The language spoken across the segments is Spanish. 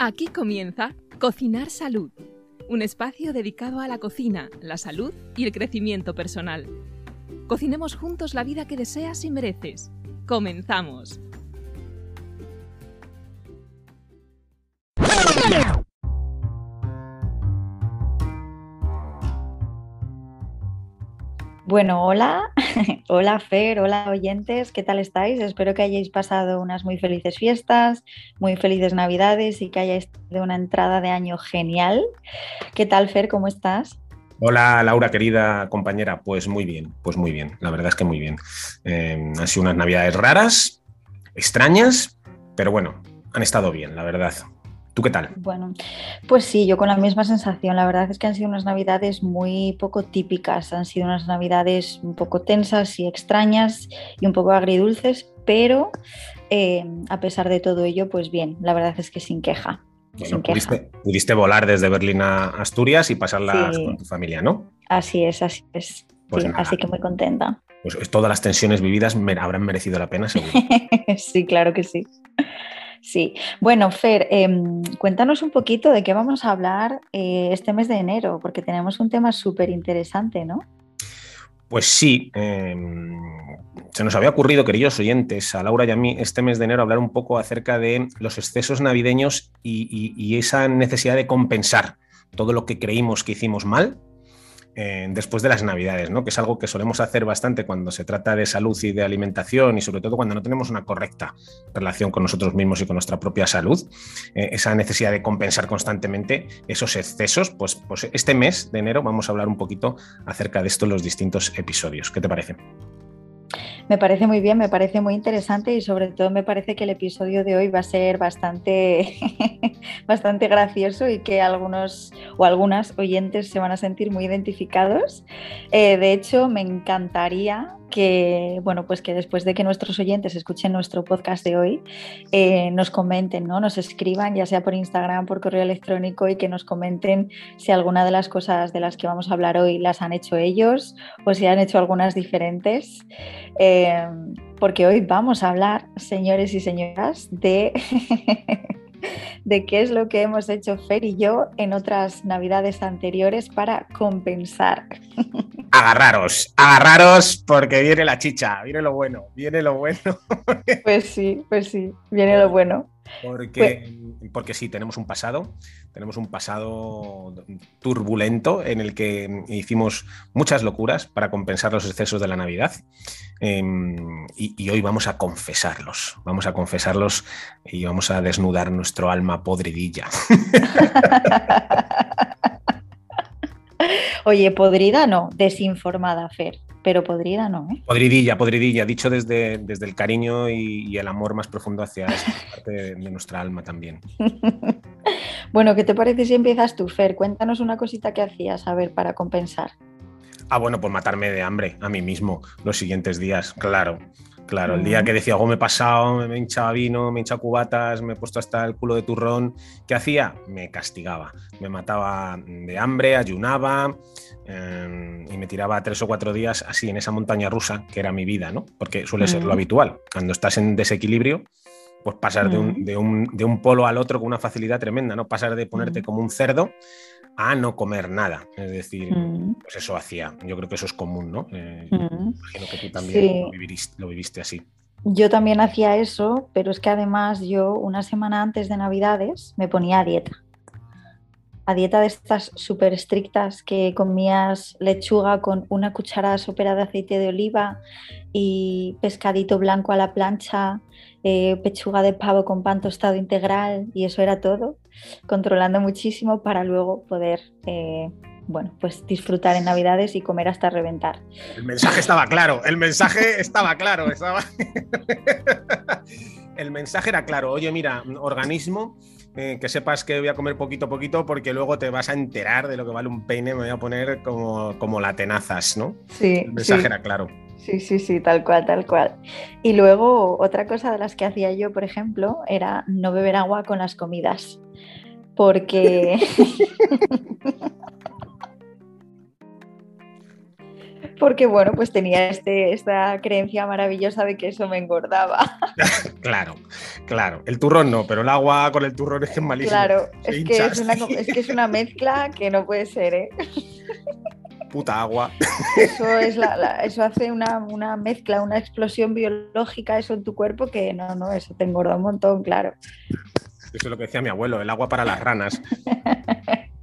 Aquí comienza Cocinar Salud, un espacio dedicado a la cocina, la salud y el crecimiento personal. Cocinemos juntos la vida que deseas y mereces. Comenzamos. Bueno, hola, hola Fer, hola oyentes, ¿qué tal estáis? Espero que hayáis pasado unas muy felices fiestas, muy felices navidades y que hayáis tenido una entrada de año genial. ¿Qué tal Fer, cómo estás? Hola Laura, querida compañera, pues muy bien, pues muy bien, la verdad es que muy bien. Eh, han sido unas navidades raras, extrañas, pero bueno, han estado bien, la verdad. ¿Tú qué tal? Bueno, pues sí, yo con la misma sensación. La verdad es que han sido unas navidades muy poco típicas, han sido unas navidades un poco tensas y extrañas y un poco agridulces, pero eh, a pesar de todo ello, pues bien, la verdad es que sin queja. Bueno, pudiste, volar desde Berlín a Asturias y pasarlas con tu familia, ¿no? Así es, así es. Pues así que muy contenta. Pues todas las tensiones vividas me habrán merecido la pena, seguro. sí, claro que sí. Sí, bueno, Fer, em, cuéntanos un poquito de qué vamos a hablar eh, este mes de enero, porque tenemos un tema súper interesante, ¿no? Pues sí, em, se nos había ocurrido, queridos oyentes, a Laura y a mí, este mes de enero hablar un poco acerca de los excesos navideños y esa necesidad de compensar todo lo que creímos que hicimos mal después de las Navidades, ¿no? que es algo que solemos hacer bastante cuando se trata de salud y de alimentación y sobre todo cuando no tenemos una correcta relación con nosotros mismos y con nuestra propia salud, eh, esa necesidad de compensar constantemente esos excesos, pues, pues este mes de enero vamos a hablar un poquito acerca de esto en los distintos episodios. ¿Qué te parece? Me parece muy bien, me parece muy interesante y sobre todo me parece que el episodio de hoy va a ser bastante, bastante gracioso y que algunos o algunas oyentes se van a sentir muy identificados. Eh, de hecho, me encantaría que, bueno, pues que después de que nuestros oyentes escuchen nuestro podcast de hoy, eh, nos comenten, ¿no? Nos escriban, ya sea por Instagram, por correo electrónico, y que nos comenten si alguna de las cosas de las que vamos a hablar hoy las han hecho ellos o si han hecho algunas diferentes. Eh, porque hoy vamos a hablar, señores y señoras, de de qué es lo que hemos hecho Fer y yo en otras navidades anteriores para compensar. Agarraros, agarraros porque viene la chicha, viene lo bueno, viene lo bueno. Pues sí, pues sí, viene lo bueno. Porque, porque sí, tenemos un pasado, tenemos un pasado turbulento en el que hicimos muchas locuras para compensar los excesos de la Navidad em, y, hoy vamos a confesarlos, vamos a confesarlos y vamos a desnudar nuestro alma podridilla. Oye, podrida no, desinformada, Fer pero podrida no. ¿eh? Podridilla, podridilla, dicho desde, desde el cariño y, el amor más profundo hacia esta parte de, nuestra alma también. bueno, ¿qué te parece si empiezas tú, Fer? Cuéntanos una cosita que hacías, a ver, para compensar. Ah, bueno, pues matarme de hambre a mí mismo los siguientes días, claro. Claro, el día que decía, algo me he pasado, me hinchaba vino, me hinchaba cubatas, me he puesto hasta el culo de turrón, ¿qué hacía? Me castigaba, me mataba de hambre, ayunaba em, y me tiraba tres o cuatro días así en esa montaña rusa que era mi vida, ¿no? Porque suele ser lo habitual. Cuando estás en desequilibrio, pues pasar de, un, de, un, de, un, polo al otro con una facilidad tremenda, ¿no? Pasar de ponerte como un cerdo a no comer nada. Es decir, mm. pues eso hacía. Yo creo que eso es común, ¿no? Eh, mm. Imagino que tú también lo, viviste, así. Yo también hacía eso, pero es que además yo una semana antes de Navidades me ponía a dieta. A dieta de estas súper estrictas que comías lechuga con una cucharada sopera de aceite de oliva y pescadito blanco a la plancha, eh, pechuga de pavo con pan tostado integral y eso era todo, controlando muchísimo para luego poder, eh, bueno, pues disfrutar en Navidades y comer hasta reventar. El mensaje estaba claro, el mensaje estaba claro, el mensaje era claro, oye mira, organismo, eh, que sepas que voy a comer poquito a poquito porque luego te vas a enterar de lo que vale un peine, me voy a poner como, como la tenazas, ¿no? Sí. El mensaje era claro. Sí, sí, sí, tal cual, tal cual. Y luego otra cosa de las que hacía yo, por ejemplo, era no beber agua con las comidas. Porque... porque bueno, pues tenía este, esta creencia maravillosa de que eso me engordaba. claro, claro. El turrón no, pero el agua con el turrón es que es malísimo. Claro, es que es, una, es que es, una, mezcla que no puede ser, ¿eh? Puta agua. Eso, es la, eso hace una, una, mezcla, una explosión biológica, eso en tu cuerpo, que no, no, eso te engorda un montón, claro. Eso es lo que decía mi abuelo, el agua para las ranas.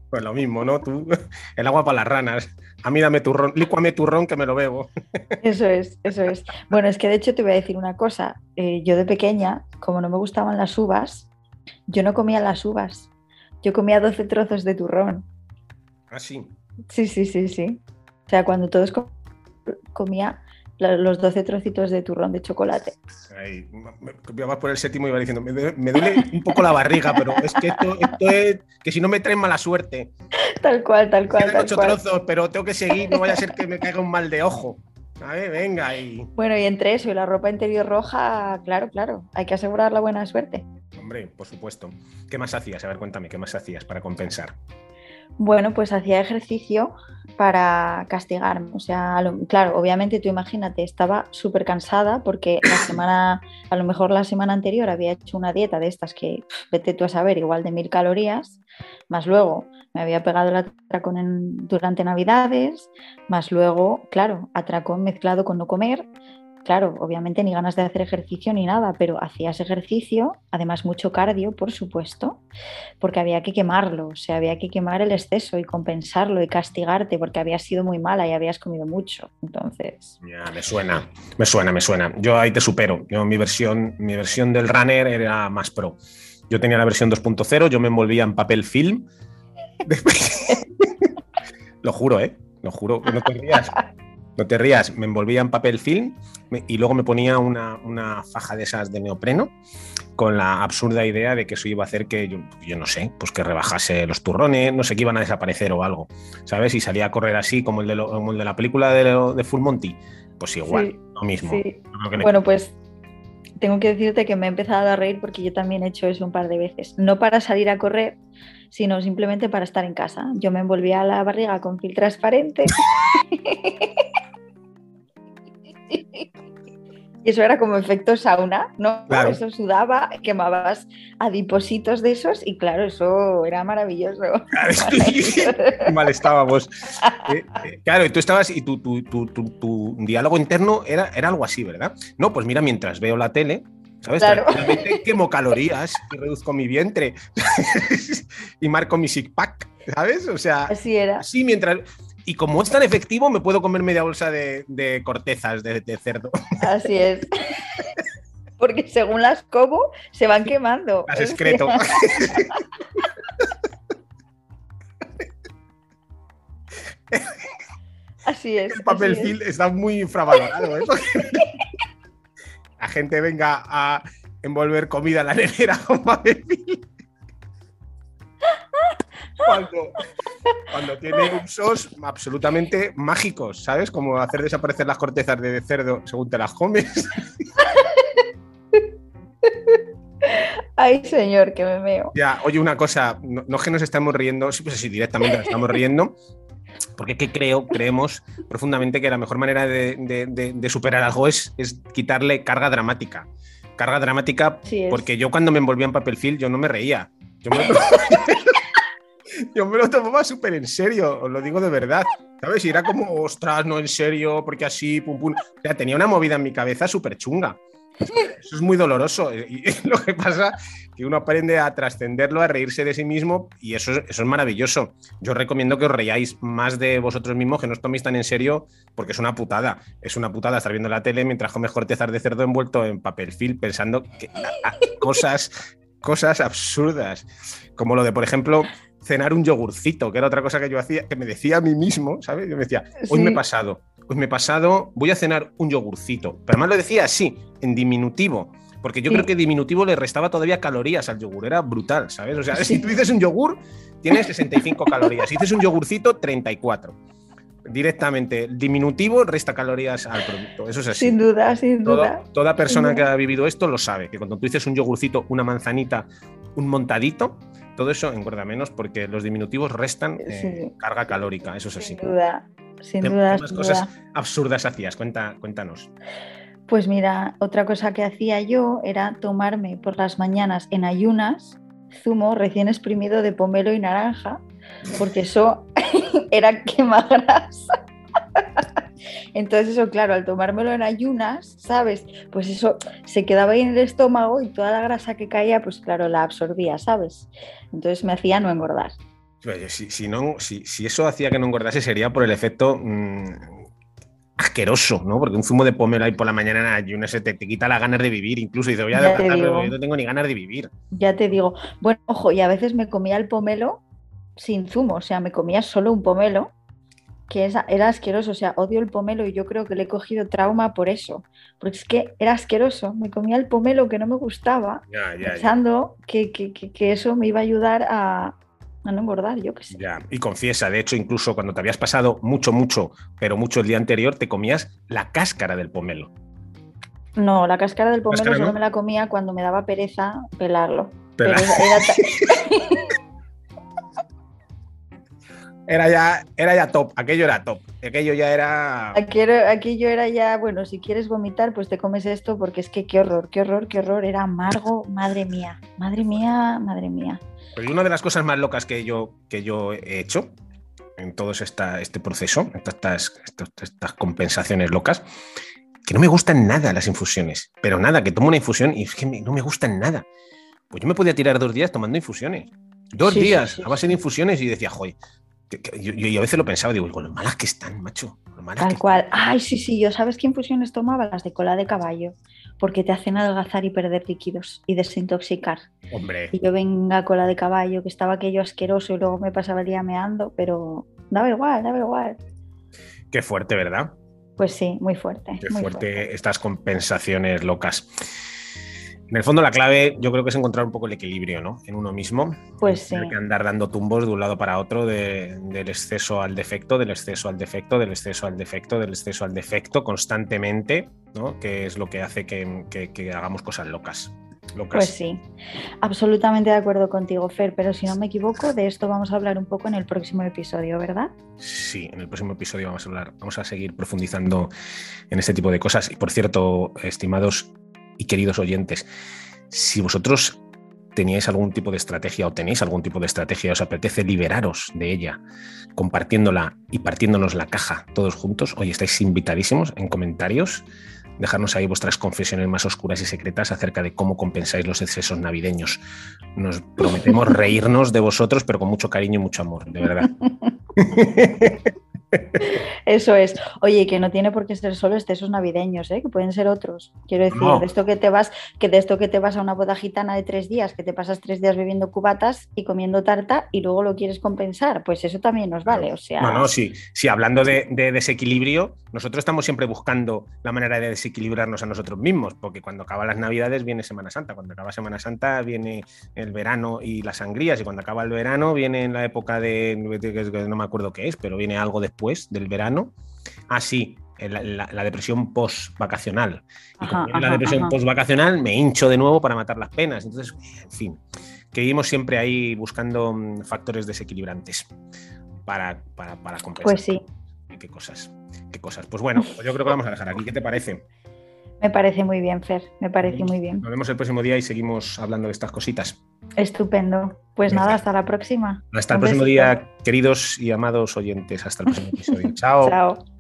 Pues lo mismo, ¿no? Tú, el agua para las ranas. A mí dame turrón, lícuame turrón que me lo bebo. Eso es, eso es. Bueno, es que de hecho te voy a decir una cosa. Eh, yo de pequeña, como no me gustaban las uvas, yo no comía las uvas. Yo comía 12 trozos de turrón. Ah, sí. Sí, sí, sí, sí. O sea, cuando todos comía los 12 trocitos de turrón de chocolate. Ay, me, vas por el séptimo y iba diciendo, me, duele un poco la barriga, pero es que esto, es que si no me traen mala suerte. Tal cual, tal cual. Tal ocho trozos, pero tengo que seguir, no vaya a ser que me caiga un mal de ojo. A ver, venga. Y... Bueno, y entre eso y la ropa interior roja, claro, claro, hay que asegurar la buena suerte. Hombre, por supuesto. ¿Qué más hacías? A ver, cuéntame, ¿qué más hacías para compensar? Bueno, pues hacía ejercicio para castigarme. O sea, claro, obviamente tú imagínate, estaba súper cansada porque la semana, a lo mejor la semana anterior había hecho una dieta de estas que, vete tú a saber, igual de mil calorías, más luego me había pegado el atracón durante Navidades, más luego, claro, atracón mezclado con no comer, claro, obviamente ni ganas de hacer ejercicio ni nada, pero hacías ejercicio, además mucho cardio, por supuesto, porque había que quemarlo, o sea, había que quemar el exceso y compensarlo y castigarte porque habías sido muy mala y habías comido mucho. Entonces. Me suena, me suena, me suena. Yo ahí te supero. Yo mi versión, mi versión del runner era más pro. Yo tenía la versión 2.0, yo me envolvía en papel film. lo juro, ¿eh? Lo juro, no te rías. No te rías, me envolvía en papel film y luego me ponía una, faja de esas de neopreno con la absurda idea de que eso iba a hacer que yo, no sé, pues que rebajase los turrones, no sé, que iban a desaparecer o algo, ¿sabes? Y salía a correr así como el de, el de la película de, de, Full Monty, pues igual, lo mismo. bueno, pues tengo que decirte que me he empezado a reír porque yo también he hecho eso un par de veces, no para salir a correr, sino simplemente para estar en casa. Yo me envolvía la barriga con fil transparente. Y eso era como efecto sauna, ¿no? Eso sudaba, quemabas adipositos de esos y claro, eso era maravilloso. Mal estábamos. Eh, eh, claro, y tú estabas y tu, tu, diálogo interno era, era algo así, ¿verdad? No, pues mira, mientras veo la tele, ¿sabes? Claro. quemo calorías y reduzco mi vientre y marco mi six pack, ¿sabes? O sea, así era. Sí, mientras y como es tan efectivo, me puedo comer media bolsa de, cortezas de, cerdo. Así es. Porque según las como, se van quemando. Las excreto. Así es. El papel film está muy infravalorado. ¿eh? La gente venga a envolver comida en la nevera con papel film cuando, tiene usos absolutamente mágicos, ¿sabes? Como hacer desaparecer las cortezas de cerdo según te las comes. Ay, señor, que me veo. Ya, oye, una cosa, no, es que nos estamos riendo, sí, pues sí, directamente nos estamos riendo, porque que creo, creemos profundamente que la mejor manera de, superar algo es, es, quitarle carga dramática. Carga dramática, porque yo cuando me envolvía en papel film, yo no me reía. Yo me... yo me lo tomaba súper en serio, os lo digo de verdad. ¿Sabes? Y era como, ostras, no en serio, porque así, pum, pum. O sea, tenía una movida en mi cabeza súper chunga. Eso es muy doloroso. Y lo que pasa que uno aprende a trascenderlo, a reírse de sí mismo, y eso, eso es maravilloso. Yo recomiendo que os reáis más de vosotros mismos, que no os toméis tan en serio, porque es una putada. Es una putada estar viendo la tele mientras comes cortezas de cerdo envuelto en papel film, pensando cosas, cosas absurdas. Como lo de, por ejemplo, cenar un yogurcito, que era otra cosa que yo hacía, que me decía a mí mismo, ¿sabes? Yo me decía, hoy me he pasado, hoy me he pasado, voy a cenar un yogurcito. Pero además lo decía así, en diminutivo. Porque yo creo que diminutivo le restaba todavía calorías al yogur, era brutal, ¿sabes? O sea, si tú dices un yogur, tienes 65 calorías. Si dices un yogurcito, 34 directamente diminutivo resta calorías al producto. Eso es así. Sin duda, sin duda. Toda persona que ha vivido esto lo sabe, que cuando tú dices un yogurcito, una manzanita, un montadito, todo eso engorda menos porque los diminutivos restan eh, carga calórica, eso es así. Sin duda. sin ¿Qué, duda. qué más sin cosas duda. absurdas hacías? Cuenta, cuéntanos. Pues mira, otra cosa que hacía yo era tomarme por las mañanas en ayunas zumo recién exprimido de pomelo y naranja, porque eso era quema grasa. Entonces eso, claro, al tomármelo en ayunas, ¿sabes? Pues eso se quedaba ahí en el estómago y toda la grasa que caía, pues claro, la absorbía, ¿sabes? Entonces me hacía no engordar. Si, si no, si, si eso hacía que no engordase sería por el efecto mm, asqueroso, ¿no? Porque un zumo de pomelo ahí por la mañana en ayunas se te, te quita las ganas de vivir. Incluso dices, voy a yo no tengo ni ganas de vivir. Ya te digo, bueno, ojo, y a veces me comía el pomelo sin zumo, o sea, me comía solo un pomelo, que era asqueroso, o sea, odio el pomelo y yo creo que le he cogido trauma por eso, porque es que era asqueroso, me comía el pomelo que no me gustaba, Ya, ya, pensando que, que- que- que eso me iba a ayudar a, a no engordar, yo qué sé. Y confiesa, de hecho, incluso cuando te habías pasado mucho, mucho, pero mucho el día anterior, te comías la cáscara del pomelo. No, la cáscara del pomelo ¿Cáscara solo no? me la comía cuando me daba pereza pelarlo. Pero Pero era- era ya, era ya top, aquello era top, aquello ya era... Aquí, aquí yo era ya, bueno, si quieres vomitar, pues te comes esto, porque es que qué horror, qué horror, qué horror, era amargo, madre mía, madre mía, madre mía. Pero una de las cosas más locas que yo, que yo he hecho en todo esta, este proceso, estas, estas, estas compensaciones locas, que no me gustan nada las infusiones, pero nada, que tomo una infusión y es que me- no me gustan nada. Pues yo me podía tirar dos días tomando infusiones. Dos Sí, sí, días sí, a base de infusiones y decía, joder, yo, yo- yo a veces lo pensaba, digo, lo malas que están, macho. Malas Tal que cual. Ay, sí, sí, yo, ¿sabes qué infusiones tomaba? Las de cola de caballo, porque te hacen adelgazar y perder líquidos y desintoxicar. Hombre, Y yo venga cola de caballo, que estaba aquello asqueroso y luego me pasaba el día meando, pero daba igual, daba igual. qué fuerte, ¿verdad? Pues sí, muy fuerte. Qué muy fuerte, estas compensaciones locas. En el fondo, la clave yo creo que es encontrar un poco el equilibrio ¿no? en uno mismo. Pues sí. que andar dando tumbos de un lado para otro, de- del exceso al defecto, del exceso al defecto, del exceso al defecto, del exceso al defecto constantemente, ¿no? que es lo que hace que, que- que hagamos cosas locas. locas. Pues sí, absolutamente de acuerdo contigo, Fer, pero si no me equivoco, de esto vamos a hablar un poco en el próximo episodio, ¿verdad? Sí, en el próximo episodio vamos a hablar, vamos a seguir profundizando en este tipo de cosas. Y por cierto, estimados y queridos oyentes, si vosotros teníais algún tipo de estrategia o tenéis algún tipo de estrategia, os apetece liberaros de ella, compartiéndola y partiéndonos la caja todos juntos, hoy estáis invitadísimos en comentarios. Dejarnos ahí vuestras confesiones más oscuras y secretas acerca de cómo compensáis los excesos navideños. Nos prometemos reírnos de vosotros, pero con mucho cariño y mucho amor, de verdad. Eso es. Oye, que no tiene por qué ser solo excesos navideños, ¿eh? que pueden ser otros. Quiero decir, No. de esto que te vas, que de esto que te vas a una boda gitana de tres días, que te pasas tres días bebiendo cubatas y comiendo tarta y luego lo quieres compensar, pues eso también nos vale. O sea, No, no, sí, sí, hablando de, de desequilibrio, nosotros estamos siempre buscando la manera de desequilibrarnos a nosotros mismos, porque cuando acaban las Navidades viene Semana Santa, cuando acaba Semana Santa viene el verano y las sangrías, y cuando acaba el verano viene la época de, de- no me acuerdo qué es, pero viene algo después del verano. Ah, sí, la, la- la depresión post-vacacional. Y como Ajá, la depresión post-vacacional, me hincho de nuevo para matar las penas. Entonces, en fin, que vivimos siempre ahí buscando mm, factores desequilibrantes para, para, para compensar. pues sí, qué cosas, qué cosas. Pues bueno, pues yo creo que lo vamos a dejar aquí. ¿Qué te parece? Me parece muy bien, Fer, me parece muy bien. Nos vemos el próximo día y seguimos hablando de estas cositas. Estupendo. Pues nada, hasta la próxima. Hasta el Un próximo besito. día, queridos y amados oyentes. Hasta el próximo episodio. Chao. Chao.